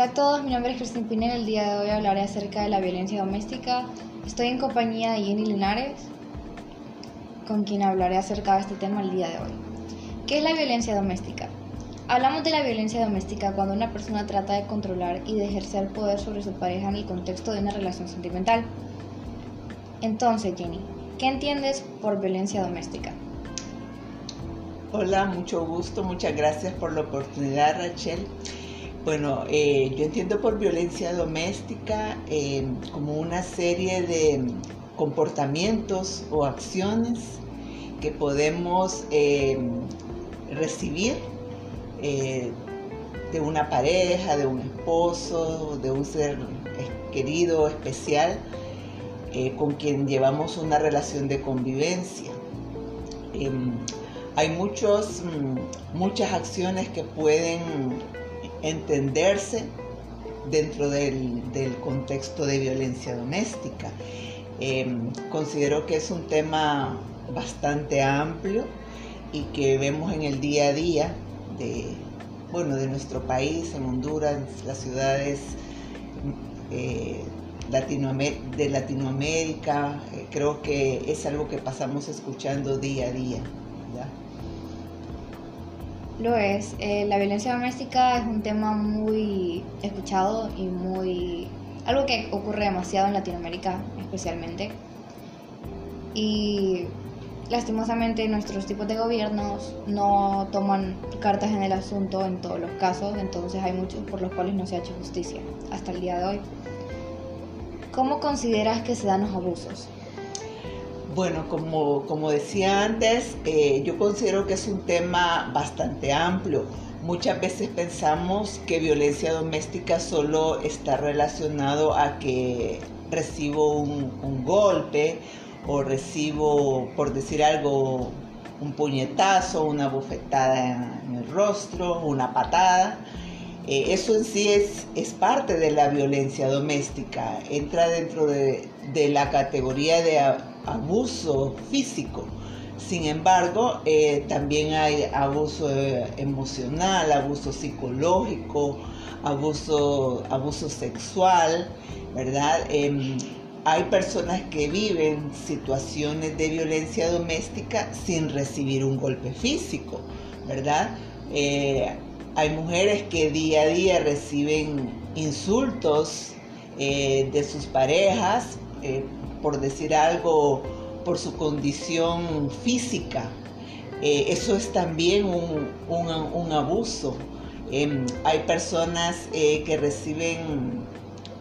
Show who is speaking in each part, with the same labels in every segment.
Speaker 1: Hola a todos, mi nombre es Cristín Pinel. El día de hoy hablaré acerca de la violencia doméstica. Estoy en compañía de Jenny Linares, con quien hablaré acerca de este tema el día de hoy. ¿Qué es la violencia doméstica? Hablamos de la violencia doméstica cuando una persona trata de controlar y de ejercer poder sobre su pareja en el contexto de una relación sentimental. Entonces, Jenny, ¿qué entiendes por violencia doméstica?
Speaker 2: Hola, mucho gusto, muchas gracias por la oportunidad, Rachel. Bueno, eh, yo entiendo por violencia doméstica eh, como una serie de comportamientos o acciones que podemos eh, recibir de una pareja, de un esposo, de un ser querido, especial, con quien llevamos una relación de convivencia. Em, hay muchos, mm, muchas acciones que pueden entenderse dentro del, contexto de violencia doméstica. Em, considero que es un tema bastante amplio y que vemos en el día a día de, bueno, de nuestro país, en Honduras, las ciudades eh, de Latinoamérica. Eh, creo que es algo que pasamos escuchando día a día.
Speaker 1: Lo es. Eh, la violencia doméstica es un tema muy escuchado y muy... algo que ocurre demasiado en Latinoamérica especialmente. Y lastimosamente nuestros tipos de gobiernos no toman cartas en el asunto en todos los casos, entonces hay muchos por los cuales no se ha hecho justicia hasta el día de hoy. ¿Cómo consideras que se dan los abusos?
Speaker 2: Bueno, como, como decía antes, eh, yo considero que es un tema bastante amplio. Muchas veces pensamos que violencia doméstica solo está relacionado a que recibo un, golpe o recibo, por decir algo, un puñetazo, una bofetada en el rostro, una patada. Eh, eso en sí es, es, parte de la violencia doméstica, entra dentro de, de la categoría de abuso físico. Sin embargo, eh, también hay abuso eh, emocional, abuso psicológico, abuso, abuso sexual, ¿verdad? Em, hay personas que viven situaciones de violencia doméstica sin recibir un golpe físico, ¿verdad? Eh, hay mujeres que día a día reciben insultos de sus parejas por decir algo, por su condición física. Eh, eso es también un, abuso. Em, hay personas eh, que reciben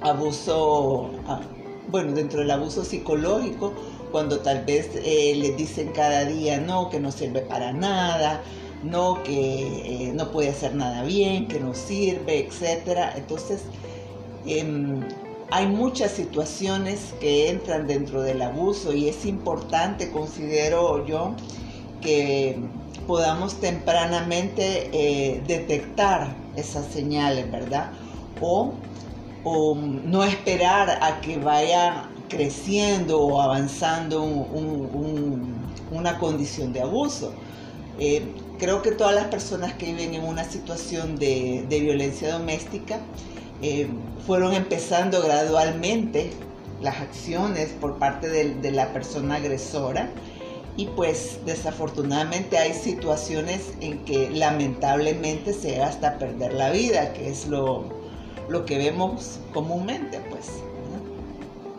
Speaker 2: abuso, ah, bueno, dentro del abuso psicológico, cuando tal vez eh, les dicen cada día no, que no sirve para nada, no, que no puede hacer nada bien, que no sirve, etc. Entonces, em, hay muchas situaciones que entran dentro del abuso y es importante, considero yo, que podamos tempranamente eh, detectar esas señales, ¿verdad? O, no esperar a que vaya creciendo o avanzando una condición de abuso. Eh, creo que todas las personas que viven en una situación de violencia doméstica eh, fueron empezando gradualmente las acciones por parte de, la persona agresora y pues desafortunadamente hay situaciones en que lamentablemente se llega hasta perder la vida, que es lo, lo que vemos comúnmente pues.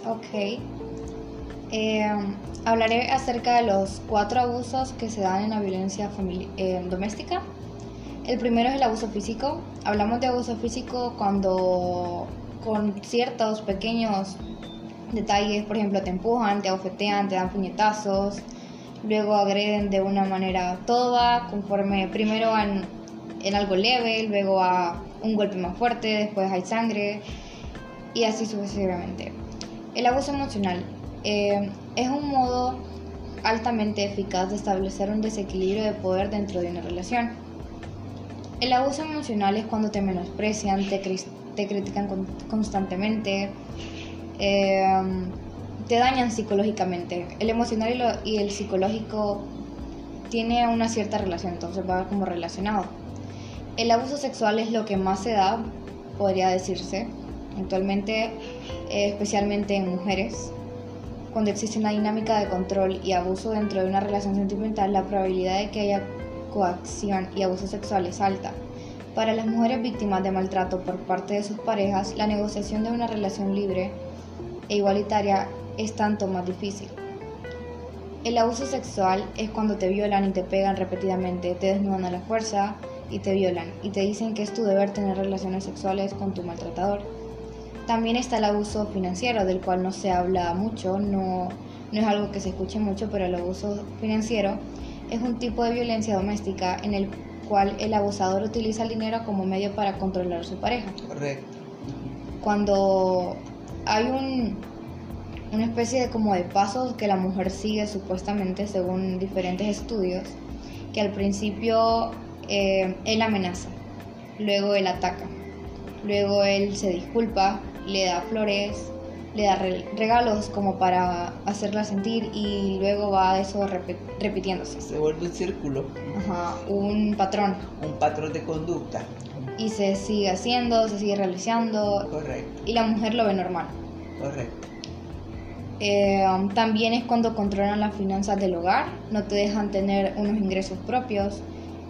Speaker 1: Ok. Eh, hablaré acerca de los cuatro abusos que se dan en la violencia eh, doméstica. El primero es el abuso físico. Hablamos de abuso físico cuando con ciertos pequeños detalles, por ejemplo, te empujan, te abofetean, te dan puñetazos, luego agreden de una manera toda, conforme primero en, en algo leve, luego a un golpe más fuerte, después hay sangre y así sucesivamente. El abuso emocional eh, es un modo altamente eficaz de establecer un desequilibrio de poder dentro de una relación. El abuso emocional es cuando te menosprecian, te, critican constantemente, em, te dañan psicológicamente. El emocional y, el psicológico tiene una cierta relación, entonces va como relacionado. El abuso sexual es lo que más se da podría decirse, actualmente, eh, especialmente en mujeres. Cuando existe una dinámica de control y abuso dentro de una relación sentimental, la probabilidad de que haya coacción y abuso sexual es alta. Para las mujeres víctimas de maltrato por parte de sus parejas, la negociación de una relación libre e igualitaria es tanto más difícil. El abuso sexual es cuando te violan y te pegan repetidamente, te desnudan a la fuerza y te violan y te dicen que es tu deber tener relaciones sexuales con tu maltratador. También está el abuso financiero, del cual no se habla mucho, no, no es algo que se escuche mucho, pero el abuso financiero es un tipo de violencia doméstica en el cual el abusador utiliza el dinero como medio para controlar a su pareja.
Speaker 2: Correcto.
Speaker 1: Cuando hay un, una especie de como de pasos que la mujer sigue supuestamente según diferentes estudios, que al principio eh, él amenaza, luego él ataca, luego él se disculpa, le da flores, le da regalos como para hacerla sentir y luego va eso repitiéndose.
Speaker 2: Se vuelve un círculo.
Speaker 1: Ajá, un patrón.
Speaker 2: Un patrón de conducta.
Speaker 1: Y se sigue haciendo, se sigue realizando.
Speaker 2: Correcto.
Speaker 1: Y la mujer lo ve normal.
Speaker 2: Correcto.
Speaker 1: Eh, también es cuando controlan las finanzas del hogar, no te dejan tener unos ingresos propios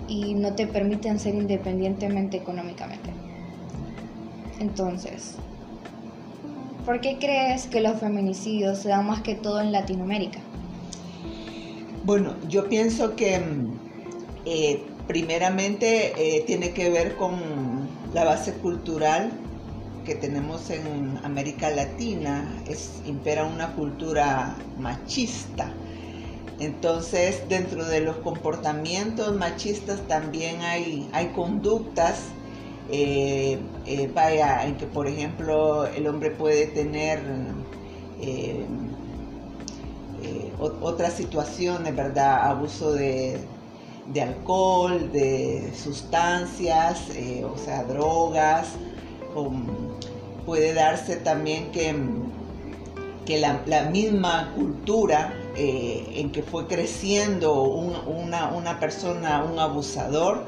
Speaker 1: y no te permiten ser independientemente económicamente. Entonces, ¿Por qué crees que los feminicidios se dan más que todo en Latinoamérica?
Speaker 2: Bueno, yo pienso que mm, eh, primeramente eh, tiene que ver con la base cultural que tenemos en América Latina. Es, impera una cultura machista. Entonces, dentro de los comportamientos machistas también hay, hay conductas eh, eh, vaya, en que por ejemplo el hombre puede tener eh, otras situaciones, ¿verdad? Abuso de, alcohol, de sustancias, o sea, drogas. puede darse también que, que la, misma cultura en que fue creciendo una, una persona, un abusador,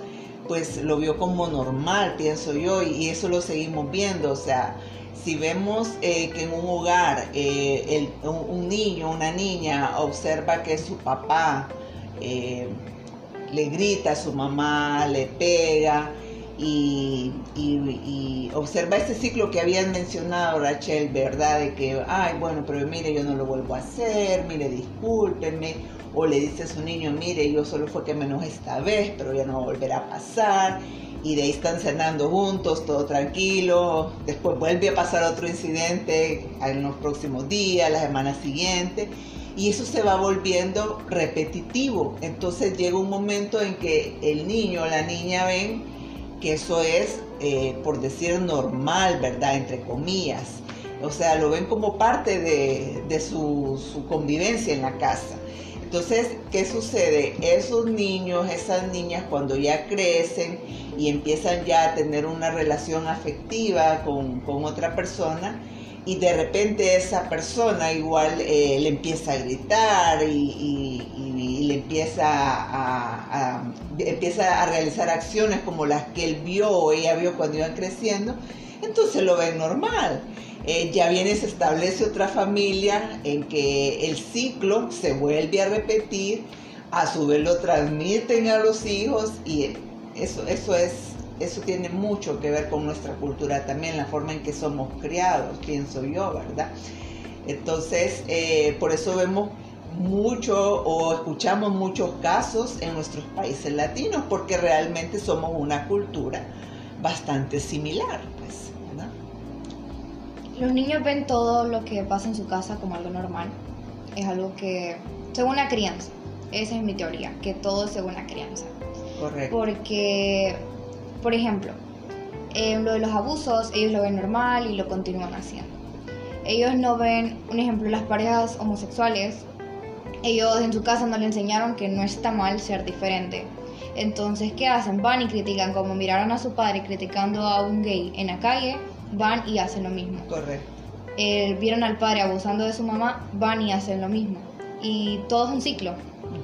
Speaker 2: pues lo vio como normal, pienso yo, y, eso lo seguimos viendo, o sea, si vemos eh, que en un hogar eh, un, niño, una niña observa que su papá eh, le grita a su mamá, le pega y, observa ese ciclo que habían mencionado Rachel, ¿verdad? De que, ay, bueno, pero mire, yo no lo vuelvo a hacer, mire, discúlpenme, o le dice a su niño, mire, yo solo fue que menos esta vez, pero ya no va a a pasar, y de ahí están cenando juntos, todo tranquilo, después vuelve a pasar otro incidente en los próximos días, la semana siguiente, y eso se va volviendo repetitivo, entonces llega un momento en que el niño o la niña ven que eso es, eh, por decir normal, ¿verdad? Entre comillas. O sea, lo ven como parte de, su, su convivencia en la casa. Entonces, ¿qué sucede? Esos niños, esas niñas, cuando ya crecen y empiezan ya a tener una relación afectiva con, otra persona, y de repente esa persona igual eh, le empieza a gritar y, le empieza a, empieza a realizar acciones como las que él vio o ella vio cuando iban creciendo, entonces lo ven normal. Eh, ya viene, se establece otra familia en que el ciclo se vuelve a repetir, a su vez lo transmiten a los hijos y eso, eso es, eso tiene mucho que ver con nuestra cultura también, la forma en que somos criados, pienso yo, ¿verdad? Entonces, eh, por eso vemos mucho o escuchamos muchos casos en nuestros países latinos, porque realmente somos una cultura bastante similar.
Speaker 1: Los niños ven todo lo que pasa en su casa como algo normal. Es algo que, según la crianza, esa es mi teoría, que todo es según la crianza.
Speaker 2: Correcto.
Speaker 1: Porque, por ejemplo, en lo de los abusos, ellos lo ven normal y lo continúan haciendo. Ellos no ven, un ejemplo, las parejas homosexuales, ellos en su casa no le enseñaron que no está mal ser diferente. Entonces, ¿qué hacen? Van y critican, como miraron a su padre criticando a un gay en la calle, van y hacen lo mismo.
Speaker 2: Correcto.
Speaker 1: Eh, vieron al padre abusando de su mamá, van y hacen lo mismo. Y todo es un ciclo.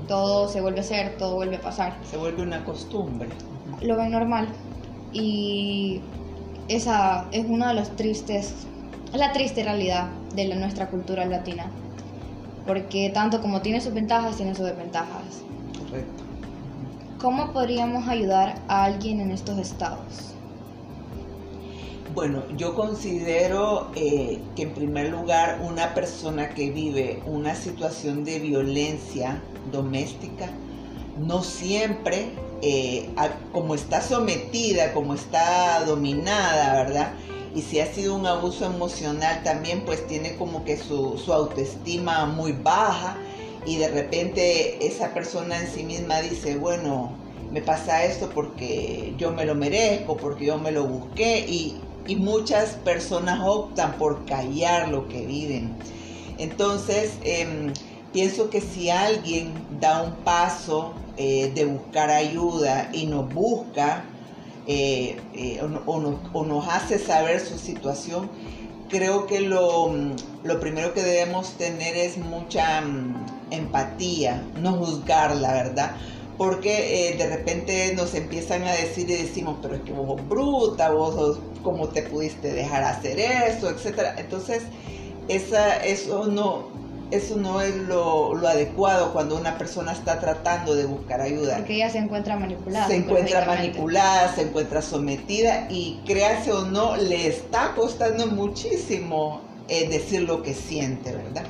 Speaker 1: Todo se vuelve a hacer, todo vuelve a pasar.
Speaker 2: Se vuelve una costumbre.
Speaker 1: Lo ven normal. Y esa es una de las tristes, la triste realidad de la, nuestra cultura latina. Porque tanto como tiene sus ventajas, tiene sus desventajas.
Speaker 2: Correcto.
Speaker 1: ¿Cómo podríamos ayudar a alguien en estos estados?
Speaker 2: Bueno, yo considero eh, que en primer lugar una persona que vive una situación de violencia doméstica no siempre, eh, como está sometida, como está dominada, ¿verdad? Y si ha sido un abuso emocional también, pues tiene como que su, su autoestima muy baja y de repente esa persona en sí misma dice, bueno, me pasa esto porque yo me lo merezco, porque yo me lo busqué y, y muchas personas optan por callar lo que viven. Entonces, em, pienso que si alguien da un paso eh, de buscar ayuda y nos busca eh, eh, o, nos hace saber su situación, creo que lo, lo primero que debemos tener es mucha mm, empatía, no juzgar la verdad porque de repente nos empiezan a decir y decimos, pero es que vos sos bruta, vos sos cómo te pudiste dejar hacer eso, etcétera. Entonces, esa, eso no, eso no es lo, adecuado cuando una persona está tratando de buscar ayuda.
Speaker 1: Porque ella se encuentra manipulada.
Speaker 2: Se encuentra manipulada, se encuentra sometida y créase o no, le está costando muchísimo eh, decir lo que siente, ¿verdad?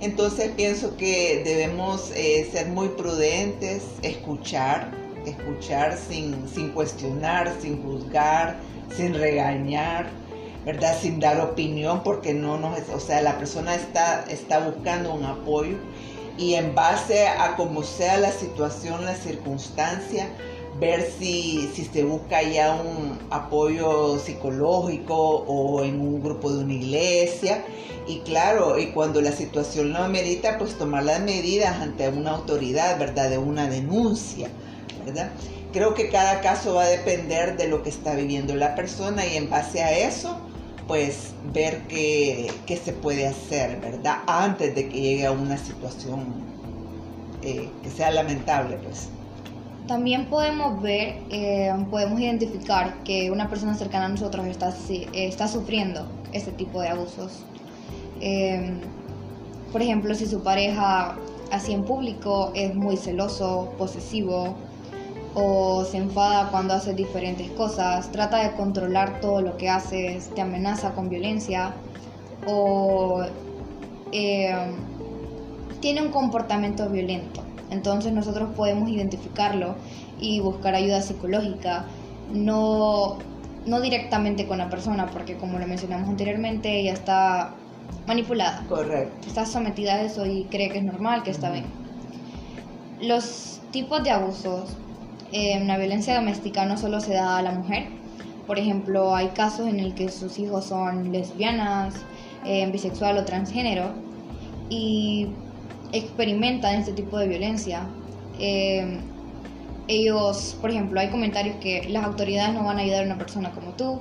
Speaker 2: Entonces pienso que debemos eh, ser muy prudentes, escuchar, escuchar sin, sin cuestionar, sin juzgar, sin regañar, ¿verdad? Sin dar opinión porque no nos, o sea, la persona está, está buscando un apoyo y en base a como sea la situación, la circunstancia, ver si, si se busca ya un apoyo psicológico o en un grupo de una iglesia. Y claro, y cuando la situación lo amerita, pues tomar las medidas ante una autoridad, ¿verdad? De una denuncia, ¿verdad? Creo que cada caso va a depender de lo que está viviendo la persona y en base a eso, pues ver qué, se puede hacer, ¿verdad? Antes de que llegue a una situación eh, que sea lamentable, pues.
Speaker 1: También podemos ver, eh, podemos identificar que una persona cercana a nosotros está, está sufriendo este tipo de abusos. Eh, por ejemplo, si su pareja así en público es muy celoso, posesivo, o se enfada cuando haces diferentes cosas, trata de controlar todo lo que haces, te amenaza con violencia o eh, tiene un comportamiento violento. Entonces nosotros podemos identificarlo y buscar ayuda psicológica, no, no directamente con la persona, porque como lo mencionamos anteriormente, ella está manipulada.
Speaker 2: Correcto.
Speaker 1: Está sometida a eso y cree que es normal, que está bien. Los tipos de abusos eh, la violencia doméstica no solo se da a la mujer. Por ejemplo, hay casos en el que sus hijos son lesbianas, eh, bisexual o transgénero y experimentan este tipo de violencia. Eh, ellos, por ejemplo, hay comentarios que las autoridades no van a ayudar a una persona como tú.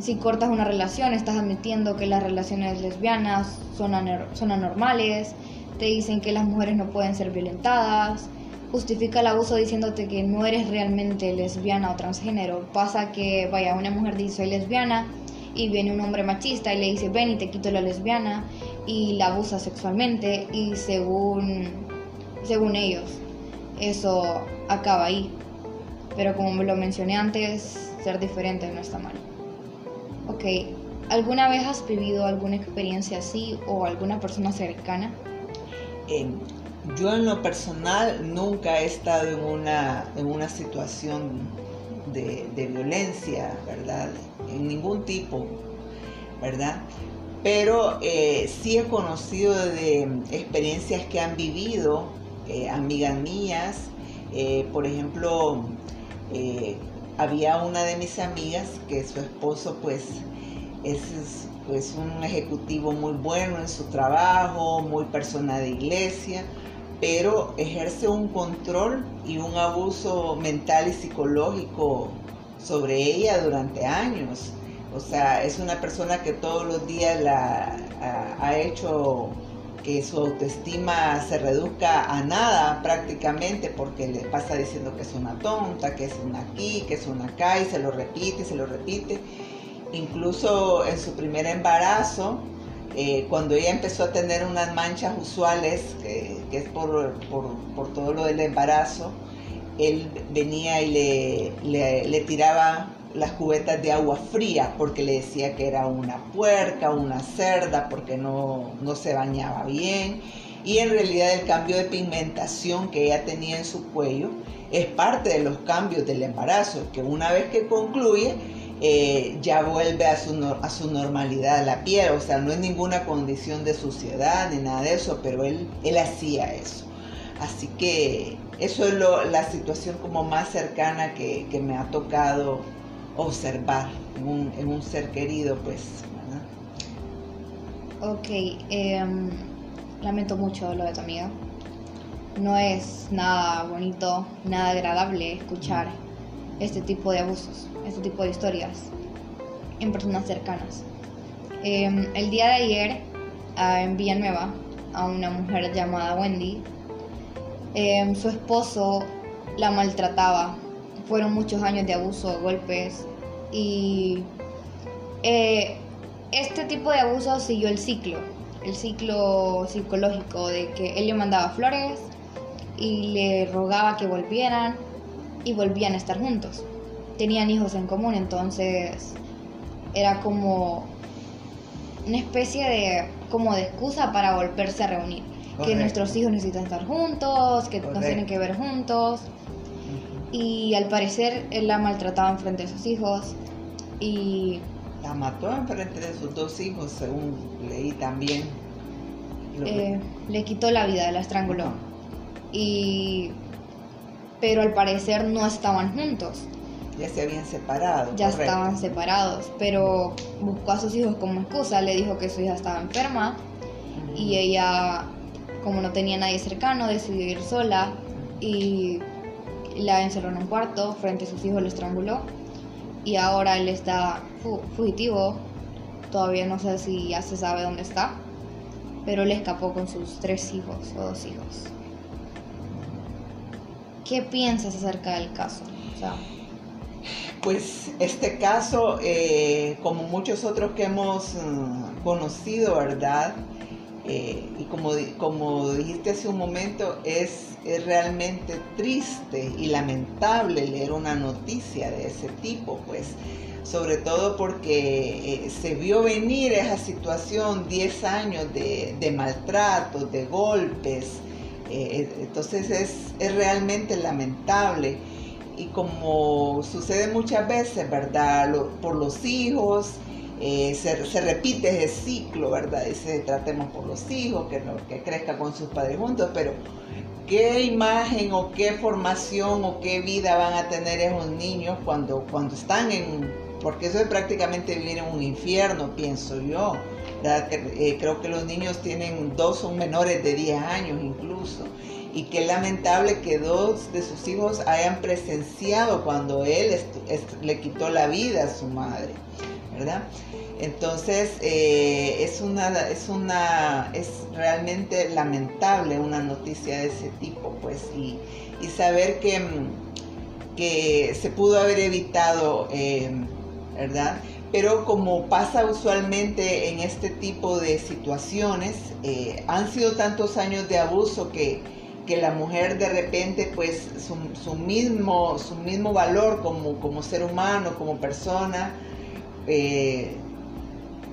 Speaker 1: si cortas una relación, estás admitiendo que las relaciones lesbianas son, son anormales. Te dicen que las mujeres no pueden ser violentadas justifica el abuso diciéndote que no eres realmente lesbiana o transgénero. Pasa que, vaya, una mujer dice soy lesbiana y viene un hombre machista y le dice ven y te quito la lesbiana y la abusa sexualmente y según, según ellos eso acaba ahí. Pero como lo mencioné antes, ser diferente no está mal. Ok, ¿alguna vez has vivido alguna experiencia así o alguna persona cercana?
Speaker 2: Yo en lo personal nunca he estado en una, en una situación de, violencia, ¿verdad? En ningún tipo, ¿verdad? Pero eh, sí he conocido de experiencias que han vivido eh, amigas mías. Eh, por ejemplo, había una de mis amigas que su esposo pues es pues, un ejecutivo muy bueno en su trabajo, muy persona de iglesia, pero ejerce un control y un abuso mental y psicológico sobre ella durante años. O sea, es una persona que todos los días la ha, hecho que su autoestima se reduzca a nada prácticamente porque le pasa diciendo que es una tonta, que es una aquí, que es una acá y se lo repite, se lo repite. Incluso en su primer embarazo, eh, cuando ella empezó a tener unas manchas usuales, que es por, por, todo lo del embarazo, él venía y le, le, le tiraba las cubetas de agua fría porque le decía que era una puerca, una cerda, porque no, no se bañaba bien. Y en realidad el cambio de pigmentación que ella tenía en su cuello es parte de los cambios del embarazo, que una vez que concluye eh, ya vuelve a su, a su normalidad la piel, o sea, no es ninguna condición de suciedad ni nada de eso, pero él, él hacía eso. Así que eso es la situación como más cercana que, que me ha tocado observar en un, ser querido, pues.
Speaker 1: Ok, em, lamento mucho lo de tu amiga. No es nada bonito, nada agradable escuchar este tipo de abusos, este tipo de historias en personas cercanas. Em, el día de ayer en Villanueva, a una mujer llamada Wendy, em, su esposo la maltrataba fueron muchos años de abuso, golpes y eh, este tipo de abuso siguió el ciclo, el ciclo psicológico de que él le mandaba flores y le rogaba que volvieran y volvían a estar juntos. Tenían hijos en común, entonces era como una especie de como de excusa para volverse a reunir. Que nuestros hijos necesitan estar juntos, que nos tienen que ver juntos y al parecer él la maltrataba en frente de sus hijos y...
Speaker 2: La mató en frente de sus dos hijos, según leí también.
Speaker 1: Eh, le quitó la vida, la estranguló. Y... Pero al parecer no estaban juntos.
Speaker 2: Ya se habían separado.
Speaker 1: Ya estaban separados, pero buscó a sus hijos como excusa, le dijo que su hija estaba enferma y ella, como no tenía nadie cercano, decidió ir sola y la encerró en un cuarto, frente a sus hijos lo estranguló y ahora él está fugitivo. Todavía no sé si ya se sabe dónde está, pero él escapó con sus tres hijos o dos hijos. ¿Qué piensas acerca del caso?
Speaker 2: pues este caso, eh, como muchos otros que hemos mm, conocido, ¿verdad? Eh, y como, como dijiste hace un momento, es, es, realmente triste y lamentable leer una noticia de ese tipo, pues sobre todo porque eh, se vio venir esa situación, 10 años de, de maltrato, de golpes, eh, entonces es, es realmente lamentable y como sucede muchas veces, ¿verdad? por los hijos, eh, se, repite ese ciclo, ¿verdad? Dice, tratemos por los hijos, que, que crezca con sus padres juntos, pero ¿qué imagen o qué formación o qué vida van a tener esos niños cuando, cuando están en, porque eso es prácticamente vivir en un infierno, pienso yo. Eh, creo que los niños tienen dos son menores de 10 años incluso. Y qué lamentable que dos de sus hijos hayan presenciado cuando él le quitó la vida a su madre. ¿verdad? Entonces eh, es una es una es realmente lamentable una noticia de ese tipo, pues y, saber que, que se pudo haber evitado, eh, Pero como pasa usualmente en este tipo de situaciones, eh, han sido tantos años de abuso que, que la mujer de repente, pues su, su, mismo, su mismo valor como, como ser humano, como persona, eh,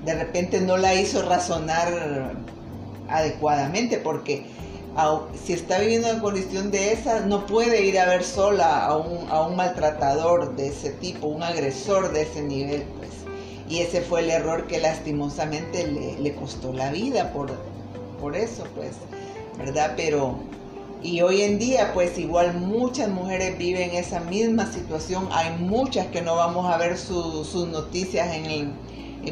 Speaker 2: de repente no la hizo razonar adecuadamente porque si está viviendo una condición de esa, no puede ir a ver sola a un, maltratador de ese tipo, un agresor de ese nivel, pues. Y ese fue el error que lastimosamente le, costó la vida por, por eso, pues, ¿verdad? Pero y hoy en día, pues igual muchas mujeres viven esa misma situación. Hay muchas que no vamos a ver sus noticias en,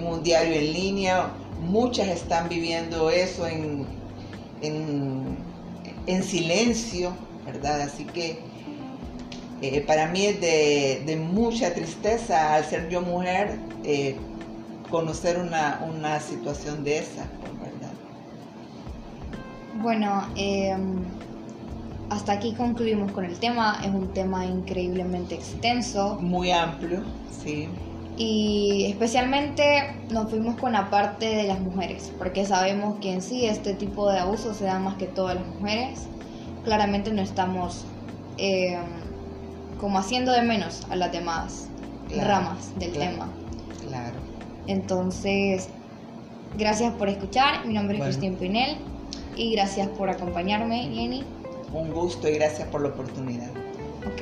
Speaker 2: un diario en línea. Muchas están viviendo eso en, en, silencio, ¿verdad? Así que eh, para mí es de, mucha tristeza al ser yo mujer eh, conocer una, una situación de esa, ¿verdad?
Speaker 1: Bueno, em, hasta aquí concluimos con el tema. Es un tema increíblemente extenso.
Speaker 2: Muy amplio, sí.
Speaker 1: Y especialmente nos fuimos con la parte de las mujeres, porque sabemos que en sí este tipo de abusos se da más que todas las mujeres. Claramente no estamos em, como haciendo de menos a las demás ramas del tema.
Speaker 2: Claro.
Speaker 1: Entonces, gracias por escuchar. Mi nombre es Cristín Pinel y gracias por acompañarme, Jenny.
Speaker 2: Un gusto y gracias por la oportunidad.
Speaker 1: Ok.